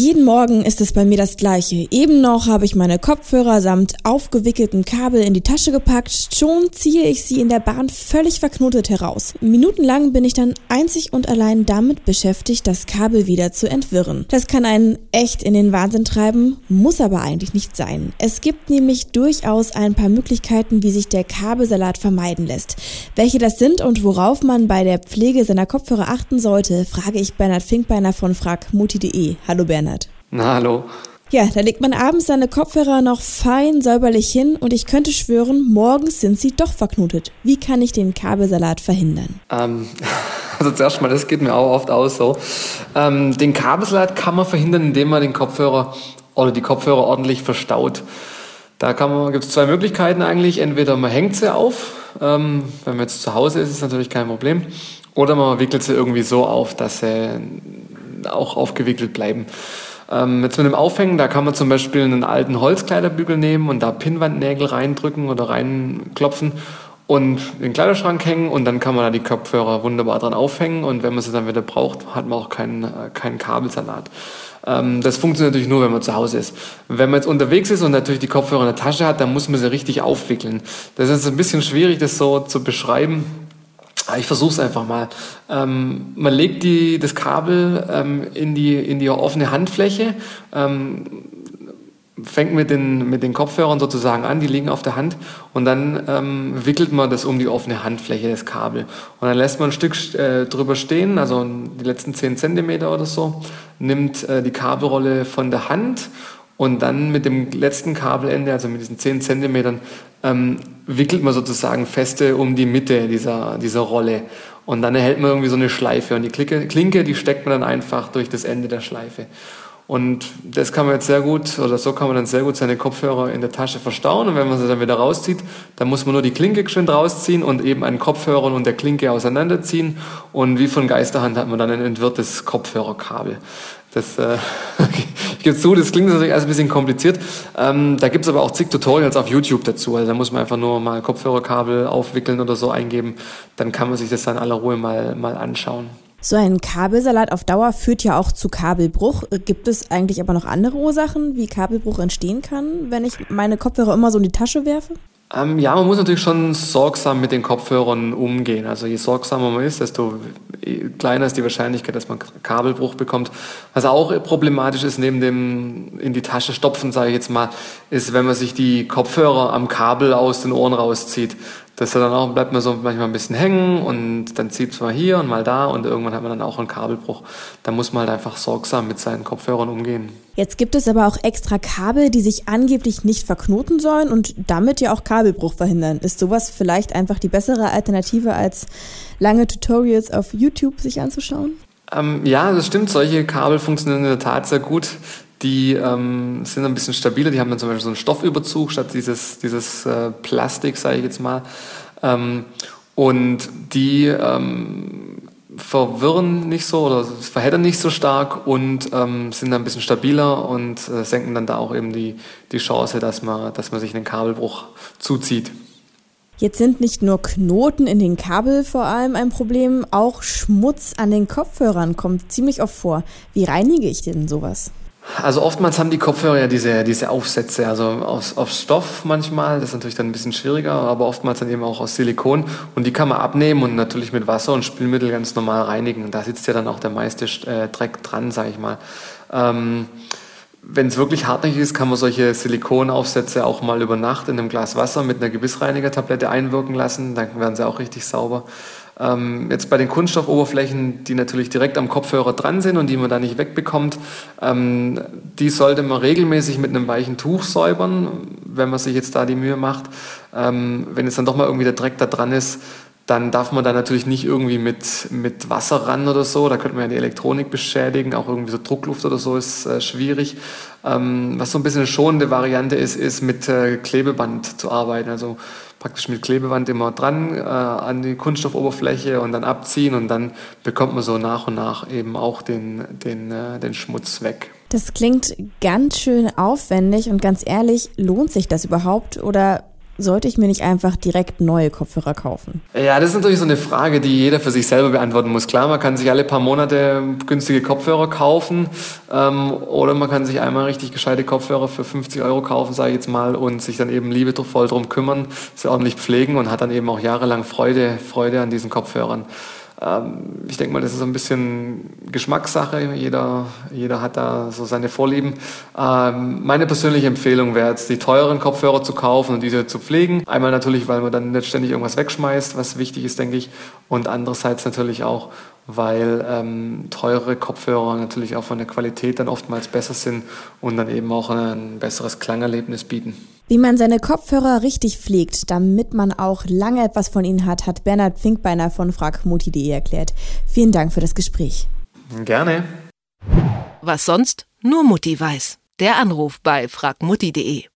Jeden Morgen ist es bei mir das gleiche. Eben noch habe ich meine Kopfhörer samt aufgewickelten Kabel in die Tasche gepackt. Schon ziehe ich sie in der Bahn völlig verknotet heraus. Minutenlang bin ich dann einzig und allein damit beschäftigt, das Kabel wieder zu entwirren. Das kann einen echt in den Wahnsinn treiben, muss aber eigentlich nicht sein. Es gibt nämlich durchaus ein paar Möglichkeiten, wie sich der Kabelsalat vermeiden lässt. Welche das sind und worauf man bei der Pflege seiner Kopfhörer achten sollte, frage ich Bernhard Finkbeiner von fragmutti.de. Hallo Bernhard. Bernhard. Na, hallo. Ja, da legt man abends seine Kopfhörer noch fein säuberlich hin und ich könnte schwören, morgens sind sie doch verknotet. Wie kann ich den Kabelsalat verhindern? Ähm, also zuerst mal, das geht mir auch oft aus so. Ähm, den Kabelsalat kann man verhindern, indem man den Kopfhörer oder die Kopfhörer ordentlich verstaut. Da gibt es zwei Möglichkeiten eigentlich. Entweder man hängt sie auf, ähm, wenn man jetzt zu Hause ist, ist natürlich kein Problem. Oder man wickelt sie irgendwie so auf, dass sie auch aufgewickelt bleiben. Ähm, jetzt mit dem Aufhängen, da kann man zum Beispiel einen alten Holzkleiderbügel nehmen und da Pinnwandnägel reindrücken oder reinklopfen und in den Kleiderschrank hängen und dann kann man da die Kopfhörer wunderbar dran aufhängen und wenn man sie dann wieder braucht, hat man auch keinen, äh, keinen Kabelsalat. Ähm, das funktioniert natürlich nur, wenn man zu Hause ist. Wenn man jetzt unterwegs ist und natürlich die Kopfhörer in der Tasche hat, dann muss man sie richtig aufwickeln. Das ist ein bisschen schwierig, das so zu beschreiben. Ah, ich versuche es einfach mal. Ähm, man legt die, das Kabel ähm, in, die, in die offene Handfläche, ähm, fängt mit den, mit den Kopfhörern sozusagen an, die liegen auf der Hand und dann ähm, wickelt man das um die offene Handfläche, das Kabel. Und dann lässt man ein Stück äh, drüber stehen, also die letzten 10 Zentimeter oder so, nimmt äh, die Kabelrolle von der Hand und dann mit dem letzten Kabelende, also mit diesen 10 Zentimetern, ähm, wickelt man sozusagen feste um die Mitte dieser, dieser Rolle. Und dann erhält man irgendwie so eine Schleife. Und die Klinke, Klinke, die steckt man dann einfach durch das Ende der Schleife. Und das kann man jetzt sehr gut, oder so kann man dann sehr gut seine Kopfhörer in der Tasche verstauen. Und wenn man sie dann wieder rauszieht, dann muss man nur die Klinke geschwind rausziehen und eben einen Kopfhörer und der Klinke auseinanderziehen. Und wie von Geisterhand hat man dann ein entwirrtes Kopfhörerkabel. Das, äh, ich gebe zu, das klingt natürlich alles ein bisschen kompliziert. Ähm, da gibt es aber auch zig Tutorials auf YouTube dazu. Also da muss man einfach nur mal Kopfhörerkabel aufwickeln oder so eingeben. Dann kann man sich das dann in aller Ruhe mal, mal anschauen. So ein Kabelsalat auf Dauer führt ja auch zu Kabelbruch. Gibt es eigentlich aber noch andere Ursachen, wie Kabelbruch entstehen kann, wenn ich meine Kopfhörer immer so in die Tasche werfe? Ähm, ja, man muss natürlich schon sorgsam mit den Kopfhörern umgehen. Also je sorgsamer man ist, desto kleiner ist die Wahrscheinlichkeit, dass man Kabelbruch bekommt. Was auch problematisch ist, neben dem in die Tasche stopfen, sage ich jetzt mal, ist, wenn man sich die Kopfhörer am Kabel aus den Ohren rauszieht. Das dann auch, bleibt man so manchmal ein bisschen hängen und dann zieht es mal hier und mal da und irgendwann hat man dann auch einen Kabelbruch. Da muss man halt einfach sorgsam mit seinen Kopfhörern umgehen. Jetzt gibt es aber auch extra Kabel, die sich angeblich nicht verknoten sollen und damit ja auch Kabelbruch verhindern. Ist sowas vielleicht einfach die bessere Alternative als lange Tutorials auf YouTube sich anzuschauen? Ähm, ja, das stimmt. Solche Kabel funktionieren in der Tat sehr gut. Die ähm, sind ein bisschen stabiler, die haben dann zum Beispiel so einen Stoffüberzug statt dieses, dieses äh, Plastik, sage ich jetzt mal. Ähm, und die ähm, verwirren nicht so oder verheddern nicht so stark und ähm, sind dann ein bisschen stabiler und äh, senken dann da auch eben die, die Chance, dass man, dass man sich einen Kabelbruch zuzieht. Jetzt sind nicht nur Knoten in den Kabel vor allem ein Problem, auch Schmutz an den Kopfhörern kommt ziemlich oft vor. Wie reinige ich denn sowas? Also oftmals haben die Kopfhörer ja diese, diese Aufsätze, also aus, aus Stoff manchmal, das ist natürlich dann ein bisschen schwieriger, aber oftmals dann eben auch aus Silikon und die kann man abnehmen und natürlich mit Wasser und Spülmittel ganz normal reinigen. Da sitzt ja dann auch der meiste äh, Dreck dran, sage ich mal. Ähm, wenn es wirklich hartnäckig ist, kann man solche Silikonaufsätze auch mal über Nacht in einem Glas Wasser mit einer Gebissreinigertablette einwirken lassen, dann werden sie auch richtig sauber. Ähm, jetzt bei den Kunststoffoberflächen, die natürlich direkt am Kopfhörer dran sind und die man da nicht wegbekommt, ähm, die sollte man regelmäßig mit einem weichen Tuch säubern, wenn man sich jetzt da die Mühe macht. Ähm, wenn jetzt dann doch mal irgendwie der Dreck da dran ist, dann darf man da natürlich nicht irgendwie mit, mit Wasser ran oder so. Da könnte man ja die Elektronik beschädigen. Auch irgendwie so Druckluft oder so ist äh, schwierig. Ähm, was so ein bisschen eine schonende Variante ist, ist mit äh, Klebeband zu arbeiten. Also praktisch mit Klebeband immer dran äh, an die Kunststoffoberfläche und dann abziehen und dann bekommt man so nach und nach eben auch den, den, äh, den Schmutz weg. Das klingt ganz schön aufwendig und ganz ehrlich, lohnt sich das überhaupt oder sollte ich mir nicht einfach direkt neue Kopfhörer kaufen? Ja, das ist natürlich so eine Frage, die jeder für sich selber beantworten muss. Klar, man kann sich alle paar Monate günstige Kopfhörer kaufen ähm, oder man kann sich einmal richtig gescheite Kopfhörer für 50 Euro kaufen, sage ich jetzt mal, und sich dann eben liebevoll drum kümmern, sie ordentlich pflegen und hat dann eben auch jahrelang Freude, Freude an diesen Kopfhörern. Ähm, ich denke mal, das ist so ein bisschen Geschmackssache. Jeder, jeder hat da so seine Vorlieben. Ähm, meine persönliche Empfehlung wäre jetzt, die teuren Kopfhörer zu kaufen und diese zu pflegen. Einmal natürlich, weil man dann nicht ständig irgendwas wegschmeißt, was wichtig ist, denke ich. Und andererseits natürlich auch, weil ähm, teure Kopfhörer natürlich auch von der Qualität dann oftmals besser sind und dann eben auch ein besseres Klangerlebnis bieten. Wie man seine Kopfhörer richtig pflegt, damit man auch lange etwas von ihnen hat, hat Bernhard Finkbeiner von fragmutti.de erklärt. Vielen Dank für das Gespräch. Gerne. Was sonst? Nur Mutti weiß. Der Anruf bei fragmutti.de.